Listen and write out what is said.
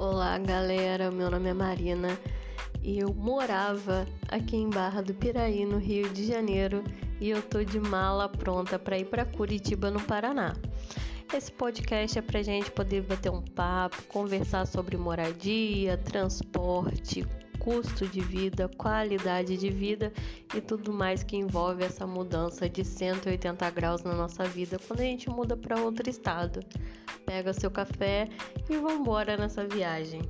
Olá, galera. Meu nome é Marina e eu morava aqui em Barra do Piraí, no Rio de Janeiro, e eu tô de mala pronta para ir para Curitiba, no Paraná. Esse podcast é pra gente poder bater um papo, conversar sobre moradia, transporte, custo de vida, qualidade de vida e tudo mais que envolve essa mudança de 180 graus na nossa vida quando a gente muda para outro estado. Pega seu café e vamos embora nessa viagem.